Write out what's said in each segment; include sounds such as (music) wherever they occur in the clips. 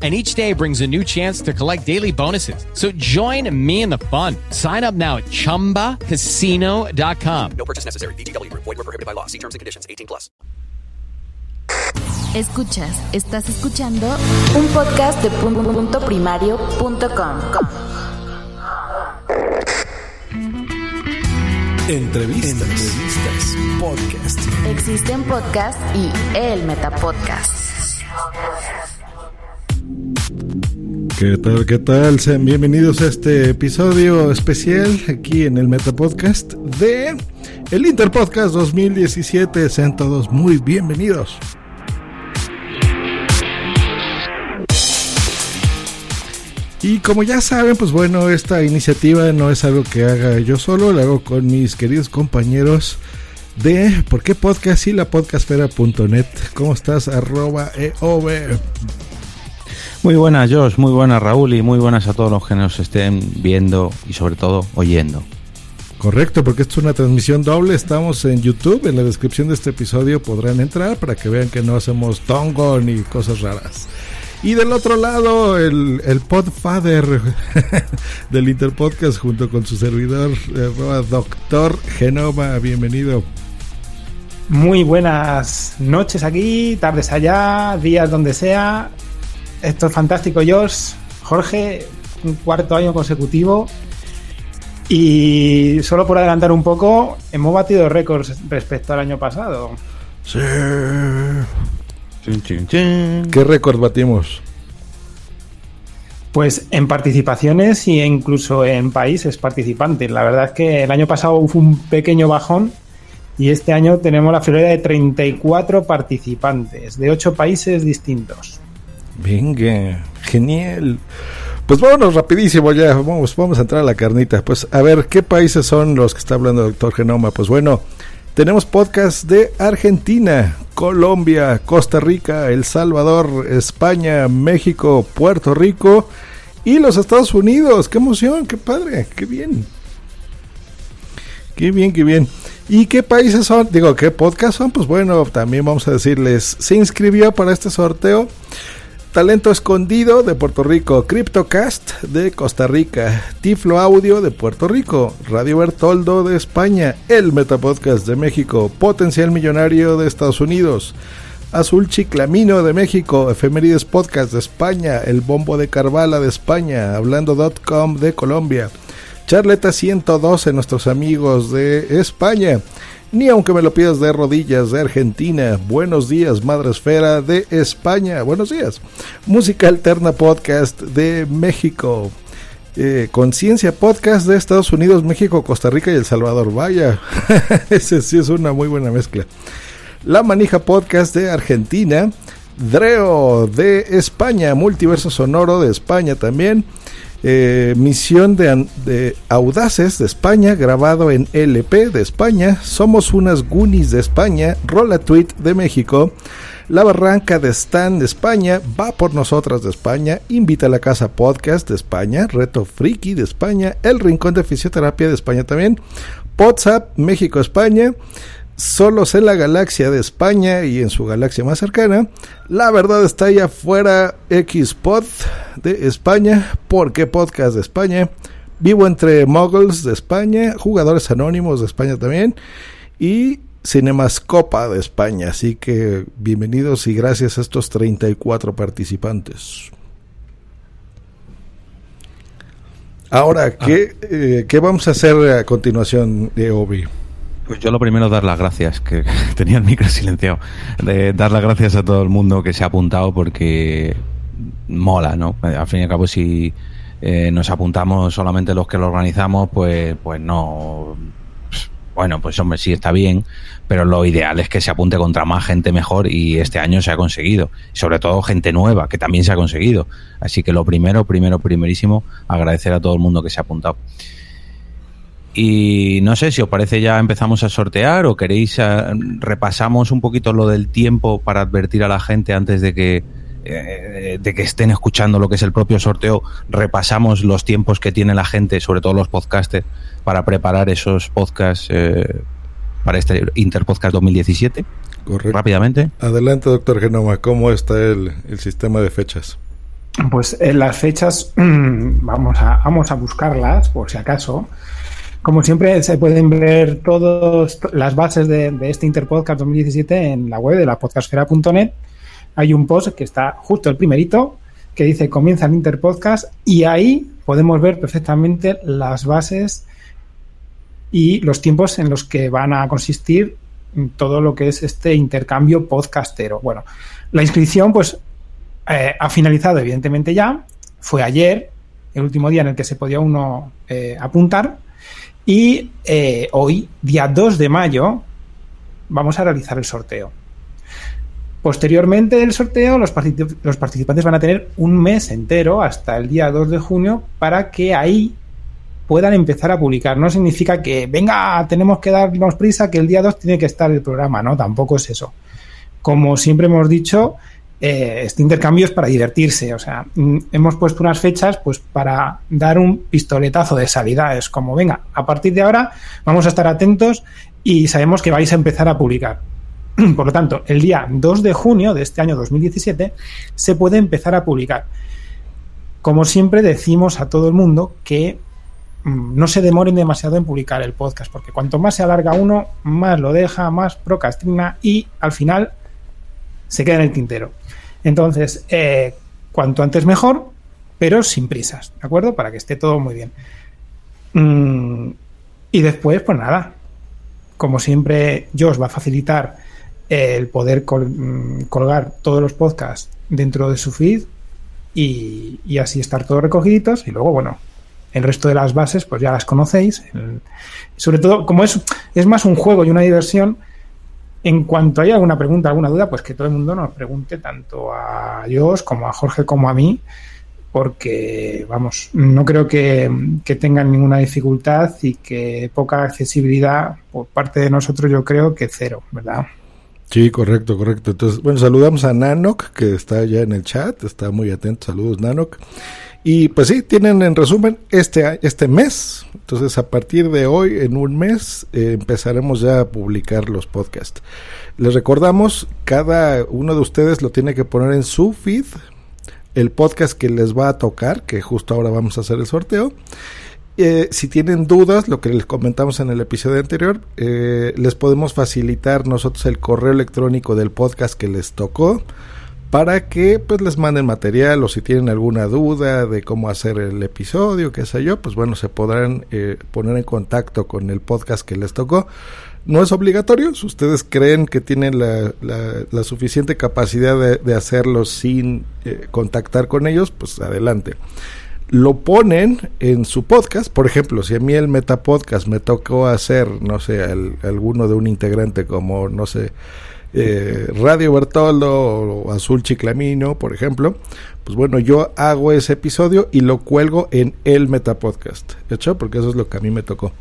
and each day brings a new chance to collect daily bonuses. So join me in the fun. Sign up now at ChumbaCasino.com. No purchase necessary. BGW. Void were prohibited by law. See terms and conditions. 18 plus. Escuchas, estás escuchando un podcast de punto primario.com. Entrevistas. Entrevistas. Podcast. Existen podcasts y el Metapodcast. ¿Qué tal? ¿Qué tal? Sean bienvenidos a este episodio especial aquí en el Metapodcast de el Interpodcast 2017. Sean todos muy bienvenidos. Y como ya saben, pues bueno, esta iniciativa no es algo que haga yo solo, la hago con mis queridos compañeros de ¿Por qué podcast? y la podcastfera.net. ¿Cómo estás? Arroba EOB. Muy buenas, Josh, muy buenas, Raúl, y muy buenas a todos los que nos estén viendo y sobre todo oyendo. Correcto, porque esto es una transmisión doble. Estamos en YouTube. En la descripción de este episodio podrán entrar para que vean que no hacemos tongo ni cosas raras. Y del otro lado, el, el podfather (laughs) del Interpodcast junto con su servidor, eh, Doctor Genoma. Bienvenido. Muy buenas noches aquí, tardes allá, días donde sea. Esto es fantástico, Josh. Jorge, un cuarto año consecutivo. Y solo por adelantar un poco, hemos batido récords respecto al año pasado. Sí. ¿Qué récord batimos? Pues en participaciones y incluso en países participantes. La verdad es que el año pasado fue un pequeño bajón y este año tenemos la friolera de 34 participantes de 8 países distintos. Venga, genial. Pues vámonos rapidísimo ya, vamos, vamos a entrar a la carnita. Pues a ver, ¿qué países son los que está hablando el doctor Genoma? Pues bueno, tenemos podcast de Argentina, Colombia, Costa Rica, El Salvador, España, México, Puerto Rico y los Estados Unidos. ¡Qué emoción! ¡Qué padre! ¡Qué bien! ¡Qué bien, qué bien! ¿Y qué países son? Digo, ¿qué podcast son? Pues bueno, también vamos a decirles, se inscribió para este sorteo Talento Escondido de Puerto Rico, CryptoCast de Costa Rica, Tiflo Audio de Puerto Rico, Radio Bertoldo de España, El Metapodcast de México, Potencial Millonario de Estados Unidos, Azul Chiclamino de México, Efemérides Podcast de España, El Bombo de Carvala de España, Hablando.com de Colombia, Charleta 112, nuestros amigos de España, ni aunque me lo pidas de rodillas de Argentina. Buenos días, Madre Esfera de España. Buenos días. Música Alterna Podcast de México. Eh, Conciencia Podcast de Estados Unidos, México, Costa Rica y El Salvador. Vaya, (laughs) ese sí es una muy buena mezcla. La Manija Podcast de Argentina. Dreo de España, Multiverso Sonoro de España también. Eh, misión de, Audaces de España, grabado en LP de España. Somos unas Goonies de España. Rola Tweet de México. La Barranca de Stan de España. Va por nosotras de España. Invita a la Casa Podcast de España. Reto Friki de España. El Rincón de Fisioterapia de España también. WhatsApp México España. Solos en la galaxia de España y en su galaxia más cercana. La verdad está allá afuera Xpod de España. ¿Por qué podcast de España? Vivo entre Muggles de España, Jugadores Anónimos de España también y Cinemascopa de España. Así que bienvenidos y gracias a estos 34 participantes. Ahora, ¿qué, eh, ¿qué vamos a hacer a continuación de Obi? Pues yo lo primero dar las gracias, que (laughs) tenía el micro silenciado, de dar las gracias a todo el mundo que se ha apuntado porque mola, ¿no? Al fin y al cabo si eh, nos apuntamos solamente los que lo organizamos, pues, pues no, bueno, pues hombre, sí está bien, pero lo ideal es que se apunte contra más gente mejor y este año se ha conseguido. Sobre todo gente nueva, que también se ha conseguido. Así que lo primero, primero, primerísimo, agradecer a todo el mundo que se ha apuntado. Y no sé si os parece ya empezamos a sortear o queréis eh, repasamos un poquito lo del tiempo para advertir a la gente antes de que eh, de que estén escuchando lo que es el propio sorteo, repasamos los tiempos que tiene la gente, sobre todo los podcasters, para preparar esos podcasts eh, para este Interpodcast 2017. Correcto. Rápidamente. Adelante, doctor Genoma, ¿cómo está el, el sistema de fechas? Pues en las fechas (clears throat) vamos a, vamos a buscarlas por si acaso. Como siempre, se pueden ver todas las bases de, este Interpodcast 2017 en la web de la podcastfera.net. Hay un post que está justo el primerito que dice comienza el Interpodcast y ahí podemos ver perfectamente las bases y los tiempos en los que van a consistir todo lo que es este intercambio podcastero. Bueno, la inscripción pues eh, ha finalizado evidentemente ya, fue ayer, el último día en el que se podía uno eh, apuntar y eh, hoy, día 2 de mayo, vamos a realizar el sorteo. Posteriormente del sorteo, los, los, participantes van a tener un mes entero hasta el día 2 de junio para que ahí puedan empezar a publicar. No significa que, venga, tenemos que darnos prisa, que el día 2 tiene que estar el programa, ¿no? Tampoco es eso. Como siempre hemos dicho, eh, este intercambio es para divertirse. O sea, mm, hemos puesto unas fechas pues para dar un pistoletazo de salida. Es como, venga, a partir de ahora vamos a estar atentos y sabemos que vais a empezar a publicar. (clears throat) Por lo tanto, el día 2 de junio de este año 2017 se puede empezar a publicar. Como siempre decimos a todo el mundo que mm, no se demoren demasiado en publicar el podcast, porque cuanto más se alarga uno, más lo deja, más procrastina y al final se queda en el tintero. Entonces, eh, cuanto antes mejor, pero sin prisas, ¿de acuerdo? Para que esté todo muy bien. Mm, y después, pues nada, como siempre, yo os va a facilitar el poder mm, colgar todos los podcasts dentro de su feed y, y, así estar todos recogiditos. Y luego, bueno, el resto de las bases, pues ya las conocéis. Sobre todo, como es, es más un juego y una diversión, en cuanto haya alguna pregunta, alguna duda, pues que todo el mundo nos pregunte tanto a Josh como a Jorge como a mí, porque, vamos, no creo que, que, tengan ninguna dificultad y que poca accesibilidad por parte de nosotros, yo creo que cero, ¿verdad? Sí, correcto, correcto. Entonces, bueno, saludamos a Nanok, que está ya en el chat, está muy atento. Saludos, Nanok. Y pues sí, tienen en resumen este, este mes. Entonces, a partir de hoy, en un mes, eh, empezaremos ya a publicar los podcasts. Les recordamos, cada uno de ustedes lo tiene que poner en su feed, el podcast que les va a tocar, que justo ahora vamos a hacer el sorteo. Eh, si tienen dudas, lo que les comentamos en el episodio anterior, eh, les podemos facilitar nosotros el correo electrónico del podcast que les tocó para que pues les manden material o si tienen alguna duda de cómo hacer el episodio, qué sé yo, pues bueno, se podrán eh, poner en contacto con el podcast que les tocó. No es obligatorio, si ustedes creen que tienen la, la, la suficiente capacidad de, de hacerlo sin eh, contactar con ellos, pues adelante lo ponen en su podcast. Por ejemplo, si a mí el Metapodcast me tocó hacer, no sé, el, alguno de un integrante como, no sé, eh, Radio Bertoldo o Azul Chiclamino, por ejemplo, pues bueno, yo hago ese episodio y lo cuelgo en el Metapodcast, ¿hecho? Porque eso es lo que a mí me tocó.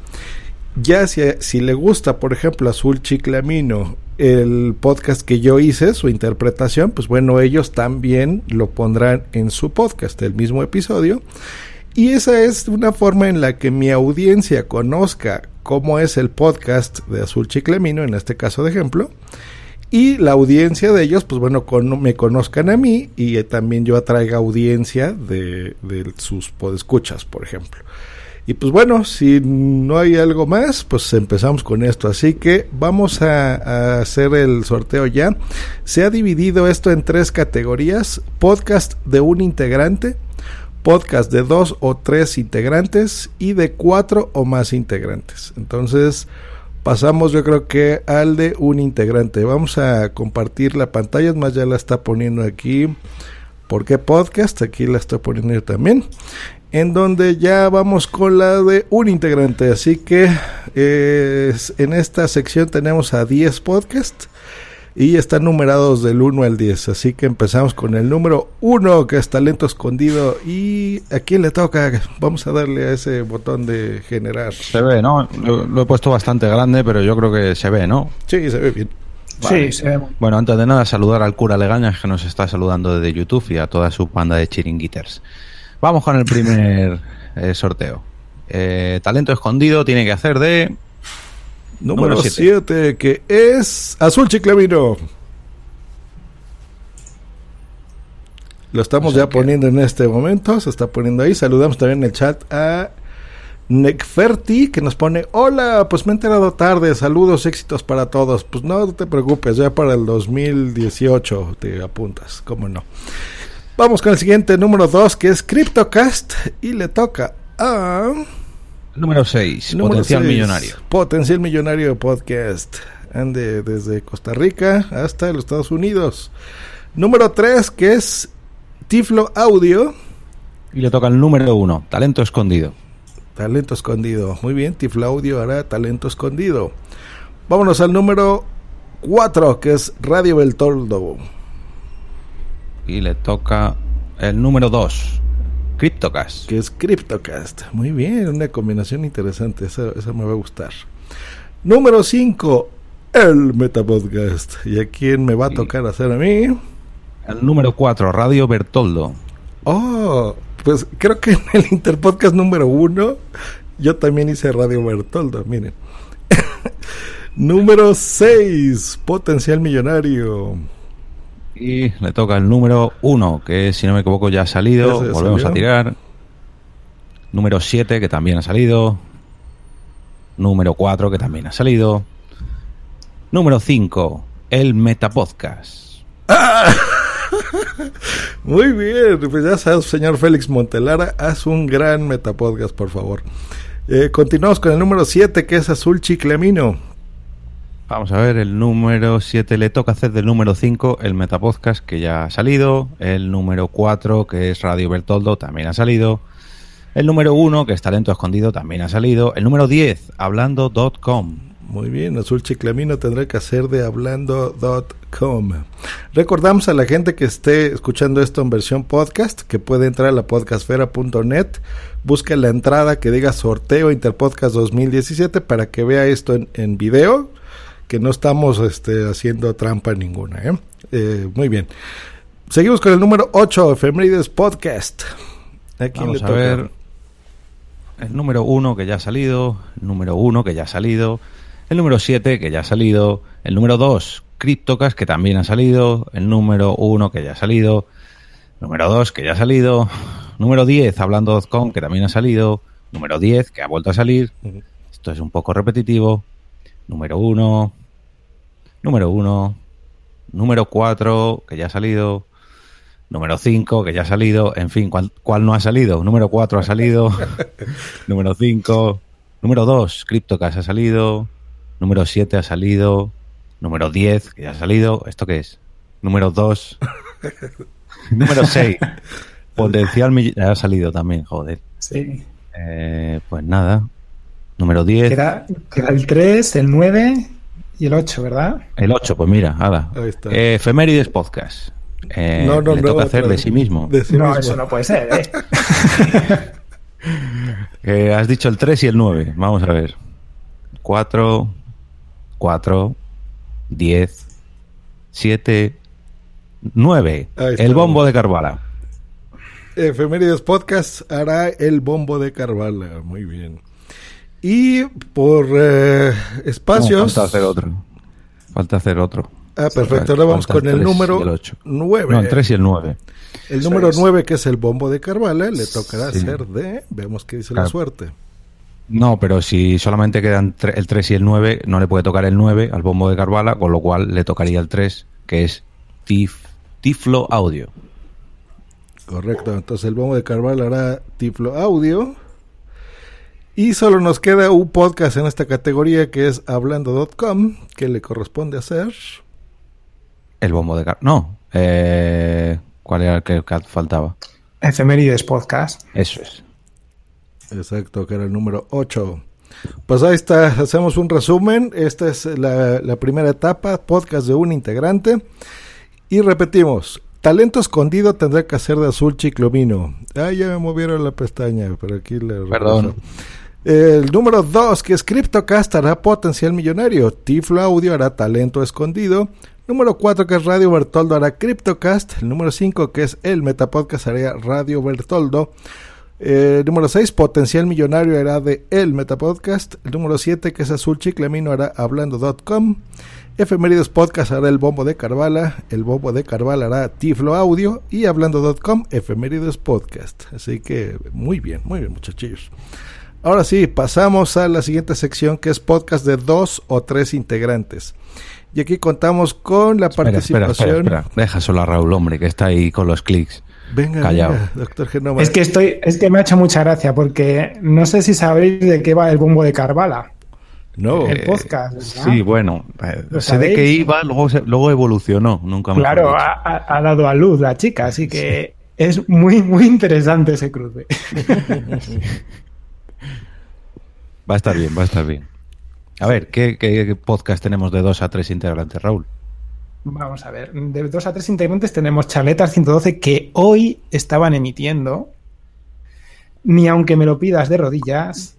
Ya si, si le gusta, por ejemplo, Azul Chiclamino, el podcast que yo hice, su interpretación, pues bueno, ellos también lo pondrán en su podcast, el mismo episodio. Y esa es una forma en la que mi audiencia conozca cómo es el podcast de Azul Chiclamino, en este caso de ejemplo, y la audiencia de ellos, pues bueno, con, me conozcan a mí y eh, también yo atraiga audiencia de, sus podescuchas, por ejemplo. Y pues bueno, si no hay algo más, pues empezamos con esto. Así que vamos a, hacer el sorteo ya. Se ha dividido esto en tres categorías. Podcast de un integrante, podcast de dos o tres integrantes y de cuatro o más integrantes. Entonces pasamos yo creo que al de un integrante. Vamos a compartir la pantalla, más ya la está poniendo aquí. ¿Por qué podcast? Aquí la estoy poniendo también en donde ya vamos con la de un integrante. Así que eh, en esta sección tenemos a 10 podcasts y están numerados del 1 al 10. Así que empezamos con el número 1, que es talento escondido. ¿Y a quién le toca? Vamos a darle a ese botón de generar. Se ve, ¿no? Lo, lo he puesto bastante grande, pero yo creo que se ve, ¿no? Sí, se ve bien. Vale. Sí, se ve. Bueno, antes de nada, saludar al cura Legañas que nos está saludando desde YouTube y a toda su banda de chiringuiters. Vamos con el primer (laughs) eh, sorteo. Eh, talento escondido tiene que hacer de. Número 7, que es Azul Chiclamino. Lo estamos O sea ya que- poniendo en este momento, se está poniendo ahí. Saludamos también en el chat a Necferti que nos pone, hola, pues me he enterado tarde, saludos, éxitos para todos. Pues no te preocupes, ya para el 2018 te apuntas, cómo no. Vamos con el siguiente, número 2, que es CryptoCast, y le toca a... Número 6, Número potencial seis, millonario. Potencial Millonario Podcast. Ande desde Costa Rica hasta los Estados Unidos. Número 3, que es Tiflo Audio. Y le toca el número 1, talento escondido. Talento escondido. Muy bien, Tiflo Audio hará talento escondido. Vámonos al número 4, que es Radio Beltoldo. Y le toca el número 2, Cryptocast. Que es CryptoCast. Muy bien, una combinación interesante. Esa, esa me va a gustar. Número 5, el Metapodcast. ¿Y a quién me va a tocar hacer a mí? El número 4, Radio Bertoldo. Oh, pues creo que en el Interpodcast número uno yo también hice Radio Bertoldo, miren. (laughs) número 6, Potencial Millonario. Y le toca el número 1, que si no me equivoco ya ha salido. Ya Volvemos salió. a tirar. Número 7, que también ha salido. Número 4, que también ha salido. Número 5, el Metapodcast. (laughs) Muy bien, pues ya sabes, señor Félix Montelara, haz un gran Metapodcast, por favor. Eh, continuamos con el número 7, que es Azul Chiclamino. Vamos a ver, el número 7 le toca hacer del número 5 el Metapodcast, que ya ha salido. El número 4, que es Radio Bertoldo, también ha salido. El número 1, que es Talento Escondido, también ha salido. El número 10, hablando.com. Muy bien, Azul Chiclamino tendrá que hacer de hablando.com. Recordamos a la gente que esté escuchando esto en versión podcast que puede entrar a la podcastfera.net, busca la entrada que diga sorteo Interpodcast 2017 para que vea esto en, en video, que no estamos este, haciendo trampa ninguna. ¿eh? Eh, muy bien. Seguimos con el número 8, Efemérides Podcast. ¿A quién Vamos le a ver. El número 1 que ya ha salido. El número 1 que ya ha salido. El número 7 que ya ha salido. El número 2, Cryptocast, que también ha salido. El número 1 que ya ha salido. Número 2 que ya ha salido. Número 10, hablando.com, que también ha salido. Número 10 que ha vuelto a salir. Esto es un poco repetitivo. Número 1. Número 1. Número 4 que ya ha salido. Número 5, que ya ha salido. En fin, ¿cuál, cuál no ha salido? Número 4 ha salido. (laughs) número 5. Número 2, CryptoCast ha salido. Número 7 ha salido. Número 10, que ya ha salido. ¿Esto qué es? Número 2. (laughs) número 6. Potencial ha salido también, joder. Sí. Eh, pues nada. Número 10. Queda, queda el 3, el 9 y el 8, ¿verdad? El 8, pues mira, nada. Ahí está. Eh, Efemérides Podcast. Eh, No, no, le no, toca hacer otra de sí mismo. De sí no, mismo. eso no puede ser, ¿eh? (laughs) Eh, has dicho el 3 y el 9. Vamos a ver. 4, 4, 10, 7, 9. Ahí está. El bombo de Carvala. Efemérides Podcast hará el bombo de Carvala. Muy bien. Y por eh, espacios. No, falta hacer otro. Falta hacer otro. Ah, perfecto. Ahora vamos Falta con el número el ocho. 9. No, el 3 y el 9. El número es. 9, que es el bombo de Carvala, le tocará Sí. hacer de. Veamos qué dice la Claro. suerte. No, pero si solamente quedan el 3 y el 9, no le puede tocar el 9 al bombo de Carvala, con lo cual le tocaría el 3, que es Tif, Tiflo Audio. Correcto. Entonces el bombo de Carvala hará Tiflo Audio. Y solo nos queda un podcast en esta categoría que es hablando.com, que le corresponde hacer. El bombo de. No. Eh, ¿Cuál era el que faltaba? Efemérides Podcast. Eso es. Exacto, que era el número 8. Pues ahí está, hacemos un resumen. Esta es la, la primera etapa, podcast de un integrante. Y repetimos, talento escondido tendrá que hacer de azul chiclomino. Ah, ya me movieron la pestaña, pero aquí le Perdón. El número 2, que es CryptoCast hará potencial millonario. Tiflo Audio hará talento escondido. Número 4, que es Radio Bertoldo, hará CryptoCast. El número 5, que es el Metapodcast, hará Radio Bertoldo. Eh, número 6, Potencial Millonario hará de El Metapodcast. El número 7, que es Azul Chiclamino, hará Hablando.com. Efemérides Podcast hará El Bombo de Carvala. El Bombo de Carvala hará Tiflo Audio. Y Hablando.com, Efemérides Podcast. Así que muy bien, muy bien, muchachillos. Ahora sí, pasamos a la siguiente sección que es podcast de dos o tres integrantes. Y aquí contamos con la Espera, espera, participación. espera, espera. Deja solo a Raúl, hombre, que está ahí con los clics. Venga, Callao. venga, doctor Genoma. Es que estoy, es que me ha hecho mucha gracia porque no sé si sabéis de qué va el bombo de Carvala. No, El podcast, ¿verdad? Sí, bueno. eh, ¿Lo sé de qué iba, luego, se- luego evolucionó. Nunca mejor Claro, dicho. ha, ha- ha dado a luz la chica, así que es muy, muy interesante ese cruce. (laughs) Va a estar bien, va a estar bien. A ver, ¿qué, podcast tenemos de dos a tres integrantes, Raúl? Vamos a ver, de dos a tres integrantes tenemos Charletas 112 que hoy estaban emitiendo. Ni aunque me lo pidas de rodillas.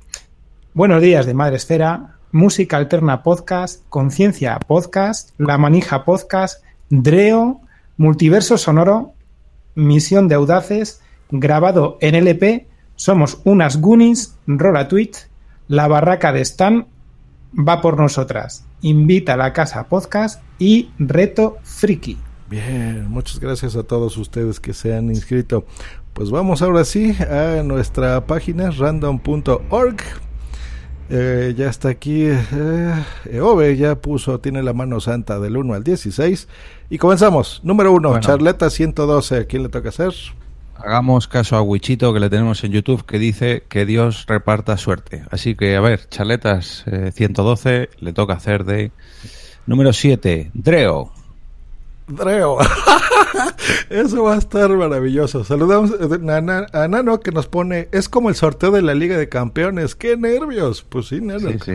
Buenos días de Madre Esfera. Música Alterna Podcast. Conciencia Podcast. La Manija Podcast. Dreo. Multiverso Sonoro. Misión de Audaces. Grabado en LP. Somos unas Goonies. Rola Tweet. La Barraca de Stan va por nosotras. Invita a la casa podcast y reto friki. Bien, muchas gracias a todos ustedes que se han inscrito. Pues vamos ahora sí a nuestra página random.org. Eh, ya está aquí. Eh, Eove ya puso, tiene la mano santa del 1 al 16. Y comenzamos. Número 1, Bueno. Charleta 112. ¿A quién le toca hacer? Hagamos caso a Wichito que le tenemos en YouTube que dice que Dios reparta suerte. Así que, a ver, charletas eh, 112, le toca hacer de número 7, Dreo. Dreo. (laughs) Eso va a estar maravilloso. Saludamos eh, a, Na- a Nano que nos pone, es como el sorteo de la Liga de Campeones. ¡Qué nervios! Pues sí, Nano. Sí, sí.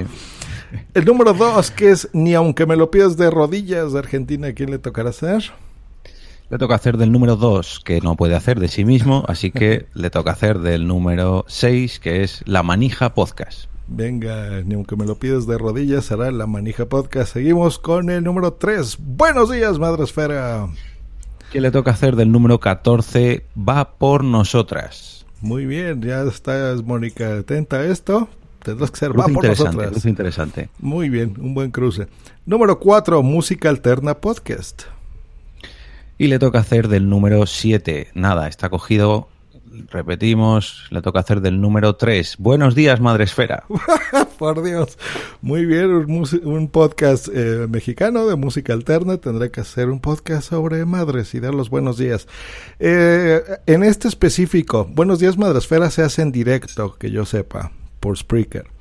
El número dos, que es ni aunque me lo pidas de rodillas de Argentina, ¿a quién le tocará hacer? Le toca hacer del número 2, que no puede hacer de sí mismo, así que (laughs) le toca hacer del número 6, que es La Manija Podcast. Venga, ni aunque me lo pidas de rodillas, será la manija podcast. Seguimos con el número tres. Buenos días, Madre Esfera. Que le toca hacer del número 14, Va por Nosotras. Muy bien, ya estás, Mónica, atenta a esto. Tendrás que ser Cruce va por nosotras. interesante. Muy bien, un buen cruce. Número cuatro, Música Alterna Podcast. Y le toca hacer del número 7. Nada, está cogido. Repetimos, le toca hacer del número 3. Buenos días, Madre Esfera. (laughs) Por Dios. Muy bien, un, podcast eh, mexicano de música alterna. Tendrá que hacer un podcast sobre madres y dar los buenos días. Eh, en este específico, Buenos días Madresfera se hace en directo, que yo sepa, por Spreaker.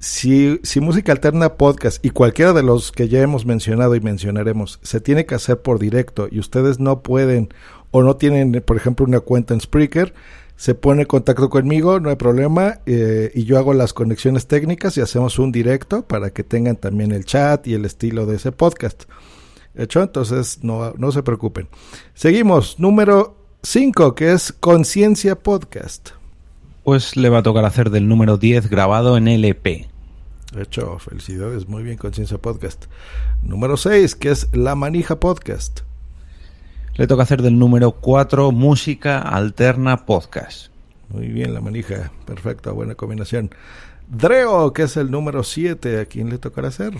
Si, si música alterna podcast y cualquiera de los que ya hemos mencionado y mencionaremos se tiene que hacer por directo y ustedes no pueden o no tienen, por ejemplo, una cuenta en Spreaker, se pone en contacto conmigo, no hay problema, eh, y yo hago las conexiones técnicas y hacemos un directo para que tengan también el chat y el estilo de ese podcast. ¿Hecho? Entonces, no, no se preocupen. Seguimos, número 5, que es Conciencia Podcast. Pues le va a tocar hacer del número 10 grabado en LP. De hecho, felicidades, muy bien, Conciencia Podcast. Número 6, que es La Manija Podcast. Le toca hacer del número 4 Música Alterna Podcast. Muy bien, La Manija, perfecto, buena combinación. Dreo, que es el número 7, ¿a quién le tocará hacer?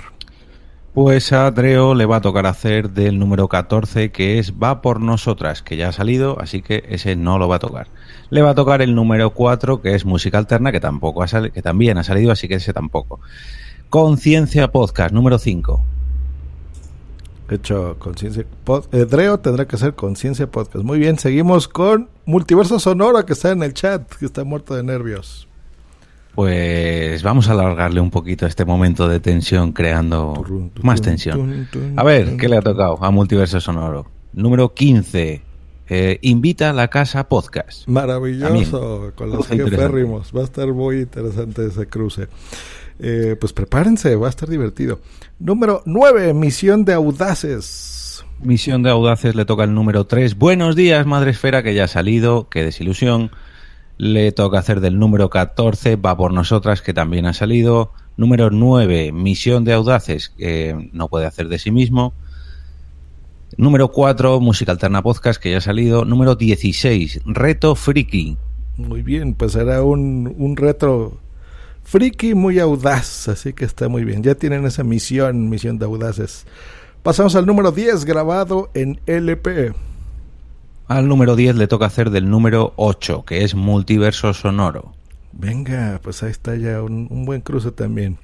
Pues a Dreo le va a tocar hacer del número 14, que es Va por Nosotras, que ya ha salido, así que ese no lo va a tocar. Le va a tocar el número 4, que es Música Alterna, que, tampoco ha que también ha salido, así que ese tampoco. Conciencia Podcast, número 5. De hecho, Conciencia eh, Dreo tendrá que hacer Conciencia Podcast. Muy bien, seguimos con Multiverso Sonoro, que está en el chat, que está muerto de nervios. Pues vamos a alargarle un poquito este momento de tensión creando más tensión. A ver. ¿qué le ha tocado a Multiverso Sonoro? Número 15. eh, invita a la casa podcast. Maravilloso, con los jeférrimos. Va a estar muy interesante ese cruce. Eh, pues prepárense, va a estar divertido. Número 9, Misión de Audaces. Misión de Audaces le toca el número 3. Buenos días, Madre Esfera, que ya ha salido. Qué desilusión. Le toca hacer del número 14. Va por nosotras, que también ha salido. Número 9. Misión de Audaces, que no puede hacer de sí mismo. Número 4. Música Alterna Podcast, que ya ha salido. Número 16. Reto Friki. Muy bien, pues será un, un retro friki muy audaz, así que está muy bien. Ya tienen esa misión, misión de audaces. Pasamos al número 10, grabado en LP. Al número 10 le toca hacer del número 8, que es Multiverso Sonoro. Venga, pues ahí está ya un, un buen cruce también.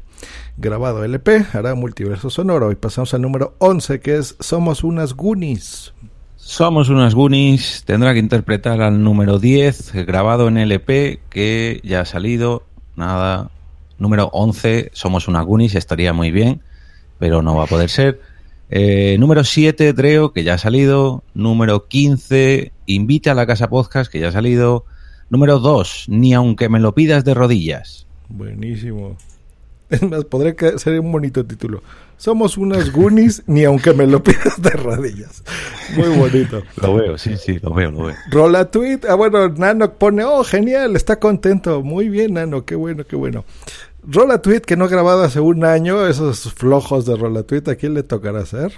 Grabado LP, hará multiverso sonoro. Y pasamos al número 11, que es Somos unas Goonies. Somos unas Goonies, tendrá que interpretar al número 10, grabado en LP, que ya ha salido. Nada. Número 11, Somos unas Goonies, estaría muy bien, pero no va a poder ser. Eh, número 7, Dreo, que ya ha salido. Número 15, Invita a la Casa Podcast, que ya ha salido. Número 2, Ni aunque me lo pidas de rodillas. Buenísimo. Es más, podría ser un bonito título. Somos unas Goonies, (laughs) ni aunque me lo pidas de rodillas. Muy bonito. Lo veo, sí, sí, lo veo, lo veo. Rola tweet. Ah, bueno, Nano pone, oh, genial, está contento. Muy bien, Nano, qué bueno, qué bueno. Rola tweet que no grabado hace un año, esos flojos de Rola tweet, ¿a quién le tocará hacer?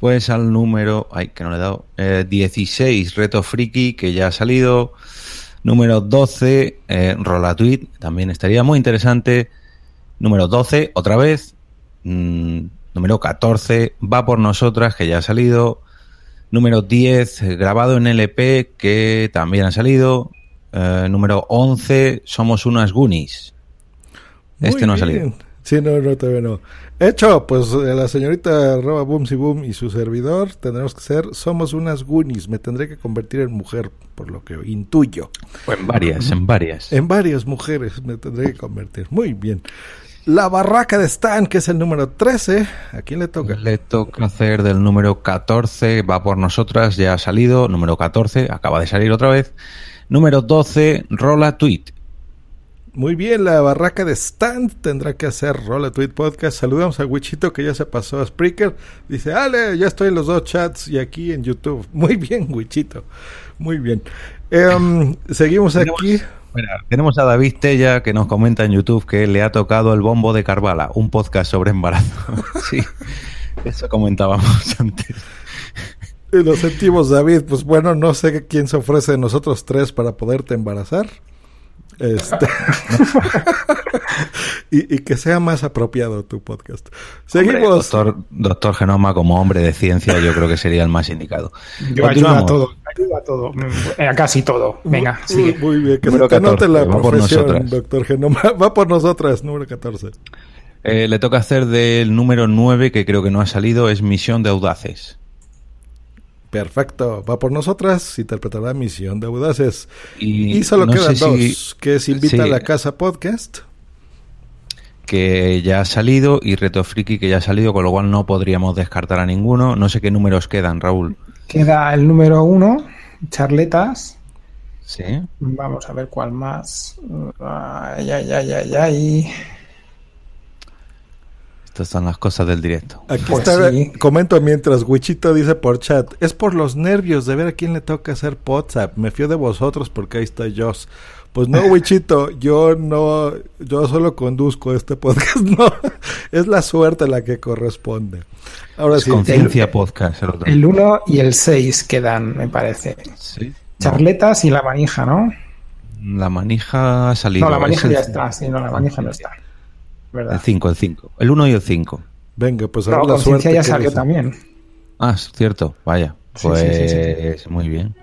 Pues al número, ay, que no le he dado, eh, 16, Reto Friki, que ya ha salido. Número 12, eh, Tweet, también estaría muy interesante. Número 12, otra vez. Mm, número 14, Va por Nosotras, que ya ha salido. Número 10, eh, grabado en LP, que también ha salido. Eh, número 11, Somos unas Goonies. Este Muy no ha bien. salido. Sí, no, no, todavía no. Hecho, pues eh, la señorita arroba boom si boom y su servidor tendremos que ser, somos unas Goonies, me tendré que convertir en mujer, por lo que intuyo. O en varias, en varias. En varias mujeres me tendré que convertir. Muy bien. La barraca de Stan, que es el número 13, ¿a quién le toca? Le toca hacer del número 14, va por nosotras, ya ha salido. Número 14, acaba de salir otra vez. Número 12, Rola Tweet. Muy bien, la barraca de Stan tendrá que hacer Rola Tweet Podcast. Saludamos a Wichito que ya se pasó a Spreaker. Dice, Ale, ya estoy en los dos chats y aquí en YouTube. (laughs) Muy bien, Wichito. Muy bien. Em, seguimos aquí. Mira, tenemos a David Tella que nos comenta en YouTube que le ha tocado el bombo de Carvala, un podcast sobre embarazo. (laughs) sí, eso comentábamos (laughs) antes. Y Lo sentimos, David. Pues bueno, no sé quién se ofrece de nosotros tres para poderte embarazar. Este. (laughs) y, y que sea más apropiado tu podcast. Seguimos. Doctor, doctor Genoma, como hombre de ciencia, yo creo que sería el más indicado. Yo ayudo a todo, ayudo a todo, eh, a casi todo. Venga, Muy- sigue. Muy bien, que Número se te note 14, la va por profesión, nosotras. doctor Genoma. (laughs) Va por nosotras, número 14. Eh, le toca hacer del número 9, que creo que no ha salido, es Misión de Audaces. Perfecto, va por nosotras, interpretará Misión de Audaces. Y, Y, solo no quedan dos, si- que es Invita sí, a la Casa Podcast. que ya ha salido y Reto Friki que ya ha salido, con lo cual no podríamos descartar a ninguno. No sé qué números quedan, Raúl. Queda el número uno, charletas. Sí. Vamos a ver cuál más. Ay, ay, ay, ay, ay. Estas son las cosas del directo. Aquí Pues está, sí. comento mientras Wichito dice por chat, es por los nervios de ver a quién le toca hacer WhatsApp. Me fío de vosotros porque ahí está Joss. Pues no, Wichito, (laughs) yo no, yo solo conduzco este podcast, (laughs) no. Es la suerte la que corresponde. Ahora Es sí, Conciencia Podcast. El otro. El 1 y el 6 quedan, me parece. Sí. Charletas y la manija, ¿no? La manija ha salido. No, la manija Es el- ya está. Sí, no, la manija no está. El ¿Verdad? 5, el 5. El 1 y el 5. venga, pues a ver No, la conciencia suerte. ya salió dice. también. Ah, es cierto. Vaya. Sí, Pues sí, sí, sí, muy bien.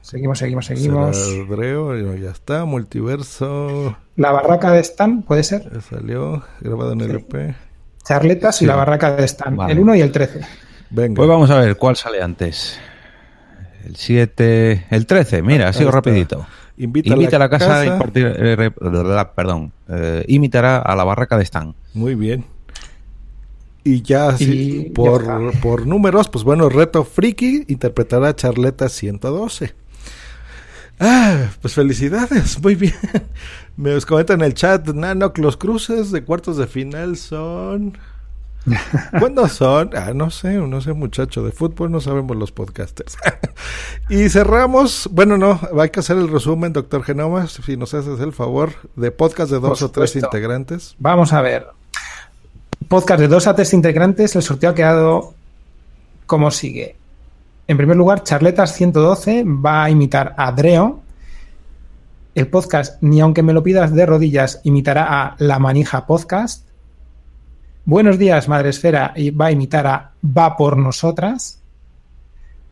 Seguimos, seguimos, seguimos. Dreo, ya está, multiverso, La barraca de Stan, ¿puede ser? ya salió, grabado en Sí. LP. Charletas y la barraca de Stan. Vale. El 1 y el 13. Venga. Pues vamos a ver cuál sale antes. El 7, el 13, mira, Ahí sigo está. rapidito. Invita, Invita a la casa, casa. a impartir, eh, perdón, eh, imitará a la barraca de Stan. Muy bien. Y ya sí, Y por, ya por números, pues bueno, Reto Friki interpretará Charleta 112. Ah, pues felicidades, (laughs) muy bien. Me os comentan en el chat, Nano, los cruces de cuartos de final son... (laughs) ¿Cuándo son? Ah, no sé, no sé muchacho, de fútbol no sabemos los podcasters. (laughs) y cerramos, bueno, no, hay que hacer el resumen, doctor Genomas, si nos haces el favor, de podcast de dos Por o tres integrantes. Vamos a ver. Podcast de dos a tres integrantes. El sorteo ha quedado como sigue. En primer lugar, Charletas 112 va a imitar a Dreo. El podcast, ni aunque me lo pidas de rodillas, imitará a La Manija Podcast. Buenos días, Madre Esfera, y va a imitar a Va por Nosotras.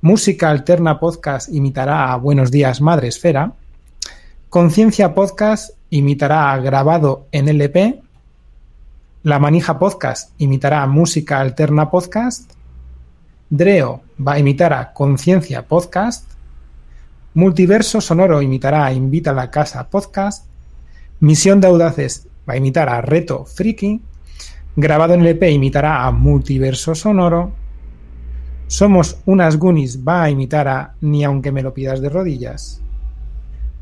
Música Alterna Podcast imitará a Buenos días, Madre Esfera. Conciencia Podcast imitará a Grabado en LP. La Manija Podcast imitará a Música Alterna Podcast. Dreo va a imitar a Conciencia Podcast. Multiverso Sonoro imitará a Invita a la Casa Podcast. Misión de Audaces va a imitar a Reto Friki. Grabado en LP imitará a Multiverso Sonoro. Somos unas Goonies va a imitar a Ni aunque me lo pidas de rodillas.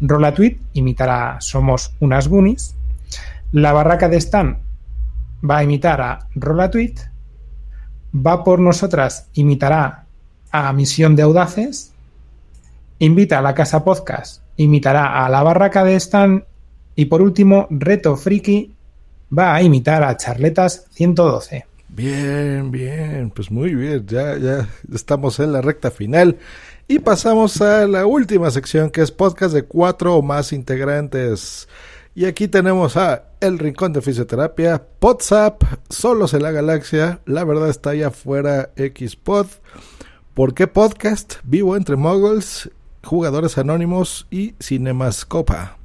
Rolatweet imitará a Somos unas Goonies. La barraca de Stan va a imitar a Rolatweet. Va por nosotras imitará a Misión de Audaces. Invita a la Casa Podcast imitará a la barraca de Stan. Y por último, Reto Friki va a imitar a Charletas 112. Bien, bien, pues muy bien, ya, ya estamos en la recta final y pasamos a la última sección que es podcast de cuatro o más integrantes. Y aquí tenemos a El Rincón de Fisioterapia, WhatsApp, Solos en la Galaxia, La Verdad está allá afuera, Xpod, ¿Por qué Podcast? Vivo entre Muggles, Jugadores Anónimos y Cinemascopa.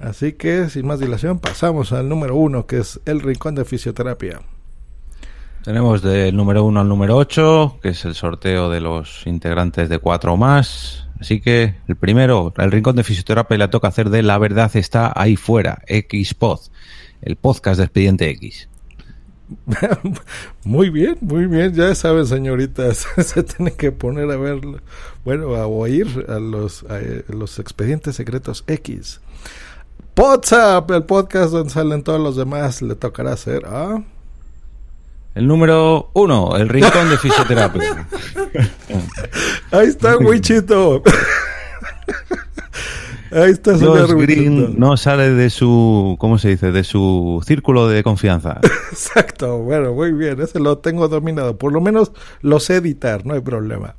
Así que, sin más dilación, pasamos al número uno, que es El Rincón de Fisioterapia. Tenemos del número 1 al número 8, que es el sorteo de los integrantes de 4 o más. Así que el primero, el rincón de fisioterapia, le toca hacer de La verdad está ahí fuera, Xpod, el podcast de Expediente X. (laughs) Muy bien, muy bien. Ya saben, señoritas, (laughs) se tienen que poner a ver, bueno, a oír a los, a, eh, los expedientes secretos X. WhatsApp, el podcast donde salen todos los demás, le tocará hacer a... El número 1, el rincón de fisioterapia. (laughs) Ahí está, Wichito. Ahí está, señor Josh Green Wichito. no sale de su, ¿cómo se dice? De su círculo de confianza. (laughs) Exacto, bueno, muy bien, ese lo tengo dominado. Por lo menos lo sé editar, no hay problema.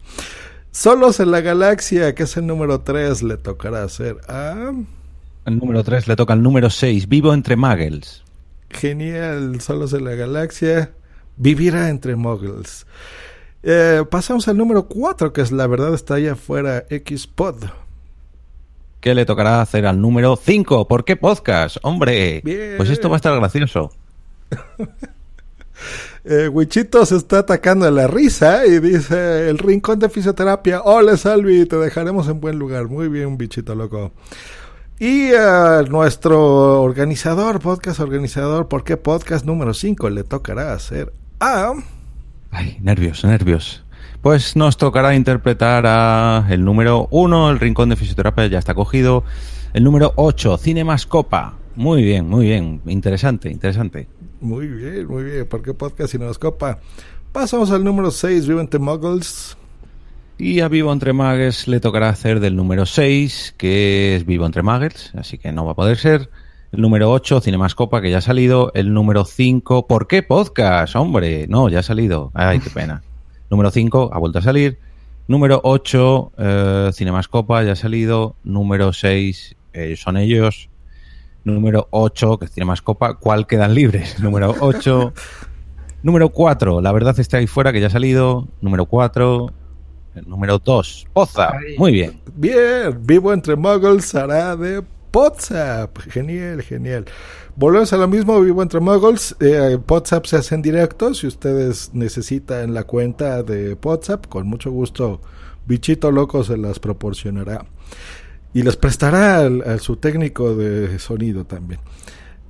Solos en la galaxia, que es el número 3, le tocará hacer a... El número 3 le toca al número 6, vivo entre muggles. Genial, Solos en la Galaxia. Vivirá entre muggles. Eh, pasamos al número 4, que es La Verdad está allá afuera, Xpod. ¿Qué le tocará hacer al número 5? ¿Por qué podcast? Hombre, Bien. pues esto va a estar gracioso. (laughs) Eh, Wichito se está atacando a la risa y dice: El rincón de fisioterapia. Hola, Salvi, te dejaremos en buen lugar. Muy bien, bichito loco. Y a nuestro organizador, podcast organizador, ¿por qué podcast número 5 le tocará hacer a. Ay, nervios, nervios. Pues nos tocará interpretar a el número 1, el Rincón de Fisioterapia ya está cogido. El número 8, Cinemascopa. Muy bien, muy bien. Interesante, interesante. Muy bien, muy bien. ¿Por qué podcast y nos copa? Pasamos al número 6, Vivo entre Muggles. Y a Vivo entre Muggles le tocará hacer del número 6, que es Vivo entre Muggles, así que no va a poder ser. El número 8, Cinemascopa, que ya ha salido. El número 5, ¿por qué podcast? Hombre, no, ya ha salido. Ay, qué pena. (laughs) número 5, ha vuelto a salir. Número 8, eh, Cinemascopa, ya ha salido. Número 6, eh, son ellos. Número 8, que es Cinemascopa, ¿cuál quedan libres? (laughs) Número 8. (laughs) número 4, La verdad está ahí fuera, que ya ha salido. Número 4. El número 2, Poza. Muy bien. Bien, Vivo entre Muggles hará de WhatsApp. Genial, genial. Volvemos a lo mismo, Vivo entre Muggles. Eh, WhatsApp se hace en directo. Si ustedes necesitan la cuenta de WhatsApp, con mucho gusto, Bichito Loco se las proporcionará. Y les prestará al, al su técnico de sonido también.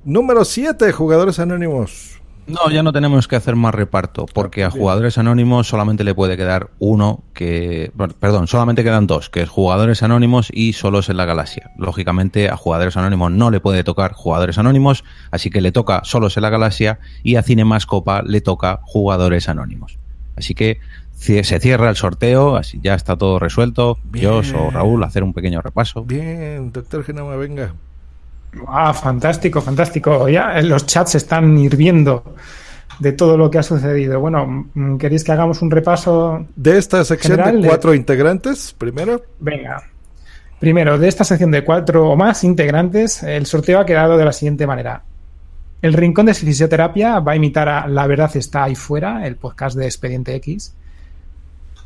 Número 7, Jugadores Anónimos. No, ya no tenemos que hacer más reparto, porque a jugadores anónimos solamente le puede quedar uno que. perdón, solamente quedan dos, que es jugadores anónimos y solos en la galaxia. Lógicamente, a jugadores anónimos no le puede tocar jugadores anónimos, así que le toca solos en la galaxia y a Cinemascopa le toca jugadores anónimos. Así que se cierra el sorteo, así ya está todo resuelto. Dios o Raúl, hacer un pequeño repaso. Bien, doctor Genoma, venga. Ah, fantástico, fantástico. Ya eh, los chats están hirviendo de todo lo que ha sucedido. Bueno, mm, ¿queréis que hagamos un repaso? De esta sección General de- cuatro integrantes, primero. Venga. Primero, de esta sección de cuatro o más integrantes, el sorteo ha quedado de la siguiente manera. El Rincón de Fisioterapia va a imitar a La Verdad está ahí fuera, el podcast de Expediente X.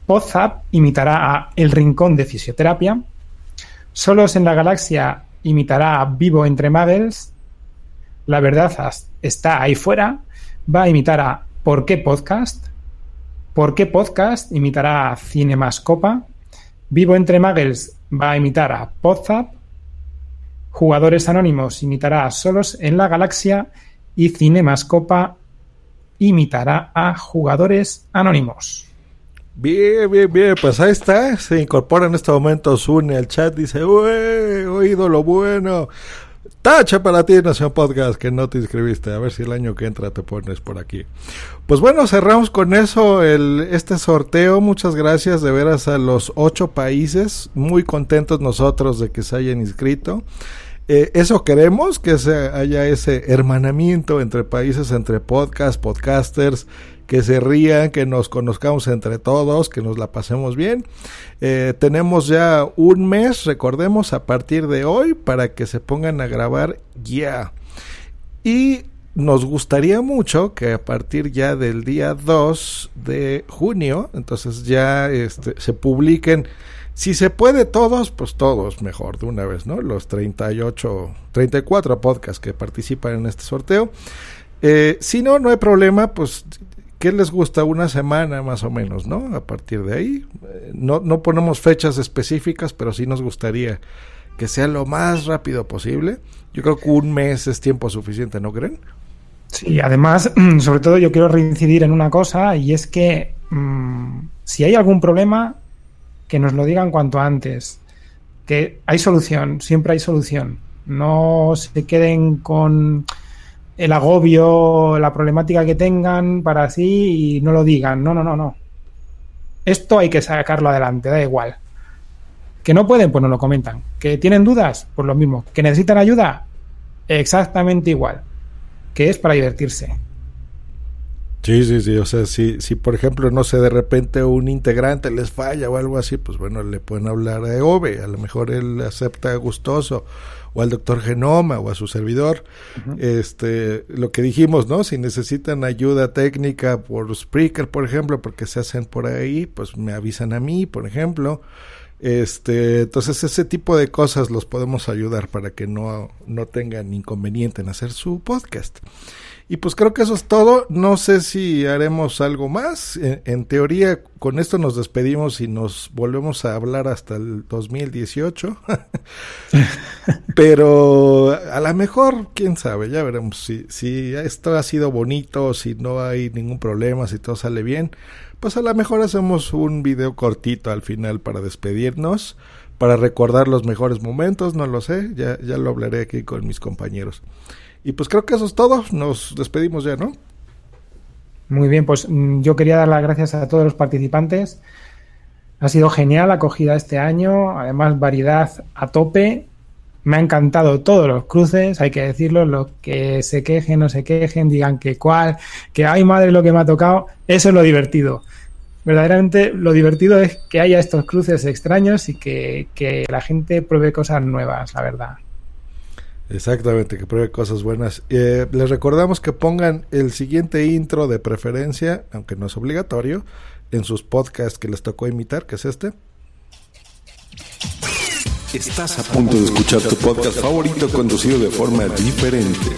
Podzap imitará a El Rincón de Fisioterapia. Solos en la Galaxia imitará a Vivo entre Muggles. La Verdad está ahí fuera. Va a imitar a ¿Por qué Podcast? ¿Por qué Podcast? imitará a Cinemascopa. Vivo entre Muggles va a imitar a Podzap. Jugadores Anónimos imitará a Solos en la Galaxia. Y Cinemascopa imitará a Jugadores Anónimos. Bien, bien, bien. Pues ahí está. Se incorpora en este momento Sune al chat. Dice, ¡Uy, oído lo bueno! Tacha para ti, Nación Podcast, que no te inscribiste. A ver si el año que entra te pones por aquí. Pues bueno, cerramos con eso el, este sorteo. Muchas gracias de veras a los ocho países. Muy contentos nosotros de que se hayan inscrito. Eh, eso queremos, que se haya ese hermanamiento entre países, entre podcast, podcasters, que se rían, que nos conozcamos entre todos, que nos la pasemos bien. Eh, tenemos ya un mes, recordemos, a partir de hoy, para que se pongan a grabar ya. Y nos gustaría mucho que a partir ya del día 2 de junio, entonces ya este, se publiquen, si se puede todos, pues todos mejor de una vez, ¿no? Los 38, 34 podcasts que participan en este sorteo. Eh, si no, no hay problema, pues ¿qué les gusta? Una semana más o menos, ¿no? A partir de ahí. Eh, no, no ponemos fechas específicas, pero sí nos gustaría que sea lo más rápido posible. Yo creo que un mes es tiempo suficiente, ¿no creen? Sí, además, (clears throat) sobre todo yo quiero reincidir en una cosa y es que mm, si hay algún problema, que nos lo digan cuanto antes. Que hay solución, siempre hay solución. No se queden con el agobio, la problemática que tengan para sí y no lo digan. No, no, no, no. Esto hay que sacarlo adelante, da igual. Que no pueden, pues no lo comentan. Que tienen dudas, pues lo mismo. Que necesitan ayuda, exactamente igual. Que es para divertirse. Sí, sí, sí. O sea, si, si por ejemplo, no sé, de repente un integrante les falla o algo así, pues bueno, le pueden hablar a Ove. A lo mejor él acepta gustoso. O al doctor Genoma o a su servidor. Este, lo que dijimos, ¿no? Si necesitan ayuda técnica por Spreaker, por ejemplo, porque se hacen por ahí, pues me avisan a mí, por ejemplo. Este, entonces ese tipo de cosas los podemos ayudar para que no, no tengan inconveniente en hacer su podcast. Y pues creo que eso es todo. No sé si haremos algo más. En, en, teoría, con esto nos despedimos y nos volvemos a hablar hasta el 2018. (laughs) Pero a lo mejor, quién sabe, ya veremos si, si esto ha sido bonito, si no hay ningún problema, si todo sale bien. Pues a lo mejor hacemos un video cortito al final para despedirnos, para recordar los mejores momentos, no lo sé, ya, ya lo hablaré aquí con mis compañeros. Y pues creo que eso es todo. Nos despedimos ya, ¿no? Muy bien, pues mm, yo quería dar las gracias a todos los participantes. Ha sido genial la acogida este año, además variedad a tope. Me ha encantado todos los cruces, hay que decirlo, los que se quejen o se quejen, digan que cuál, que ay madre lo que me ha tocado, eso es lo divertido. Verdaderamente lo divertido es que haya estos cruces extraños y que, que la gente pruebe cosas nuevas, la verdad. Exactamente, que pruebe cosas buenas. Eh, les recordamos que pongan el siguiente intro de preferencia, aunque no es obligatorio, en sus podcasts que les tocó imitar, que es este. Estás a punto de escuchar tu podcast favorito conducido de forma diferente.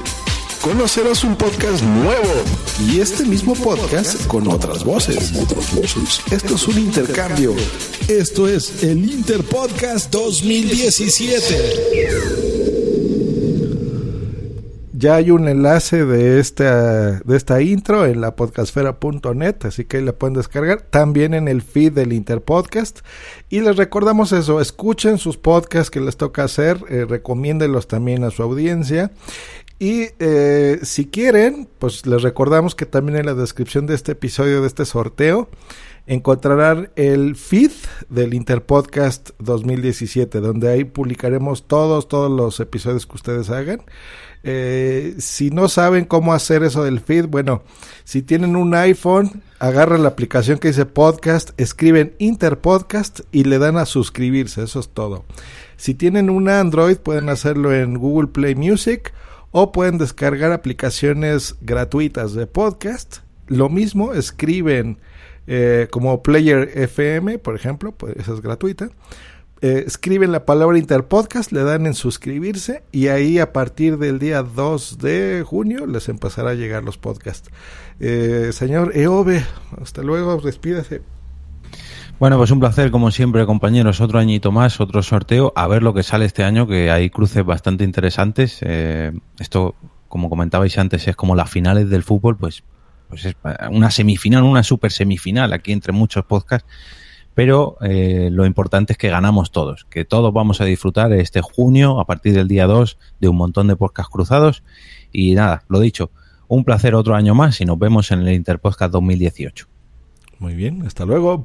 Conocerás un podcast nuevo y este mismo podcast con otras voces. Esto es un intercambio. Esto es el Interpodcast 2017 ya hay un enlace de esta, de esta intro en la podcastfera.net, así que ahí la pueden descargar. También en el feed del Interpodcast. Y les recordamos eso, escuchen sus podcasts que les toca hacer, eh, recomiéndenlos también a su audiencia. Y eh, si quieren, pues les recordamos que también en la descripción de este episodio, de este sorteo, encontrarán el feed del Interpodcast 2017, donde ahí publicaremos todos, todos los episodios que ustedes hagan. Eh, si no saben cómo hacer eso del feed, bueno, si tienen un iPhone, agarran la aplicación que dice podcast, escriben Interpodcast y le dan a suscribirse, eso es todo. Si tienen un Android, pueden hacerlo en Google Play Music o pueden descargar aplicaciones gratuitas de podcast. Lo mismo, escriben eh, como Player FM, por ejemplo, pues esa es gratuita eh, escriben la palabra Interpodcast, le dan en suscribirse y ahí a partir del día 2 de junio les empezará a llegar los podcasts. Eh, señor Eove, hasta luego, despídase. Bueno, pues un placer, como siempre, compañeros. Otro añito más, otro sorteo. A ver lo que sale este año, que hay cruces bastante interesantes. Eh, esto, como comentabais antes, es como las finales del fútbol, pues, pues es una semifinal, una super semifinal aquí entre muchos podcasts pero eh, lo importante es que ganamos todos, que todos vamos a disfrutar este junio, a partir del día 2, de un montón de podcasts cruzados. Y nada, lo dicho, un placer otro año más y nos vemos en el Interpodcast 2018. Muy bien, hasta luego.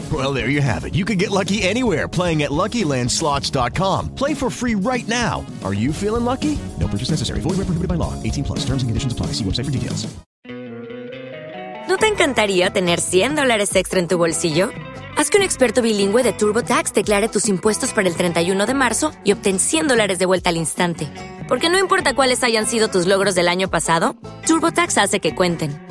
Well, there you have it. You can get lucky anywhere playing at LuckyLandSlots.com. Play for free right now. Are you feeling lucky? No purchase necessary. Void where prohibited by law. 18 plus. Terms and conditions apply. See website for details. ¿No te encantaría tener 100 dólares extra en tu bolsillo? Haz que un experto bilingüe de TurboTax declare tus impuestos para el 31 de marzo y obtén 100 dólares de vuelta al instante. Porque no importa cuáles hayan sido tus logros del año pasado, TurboTax hace que cuenten.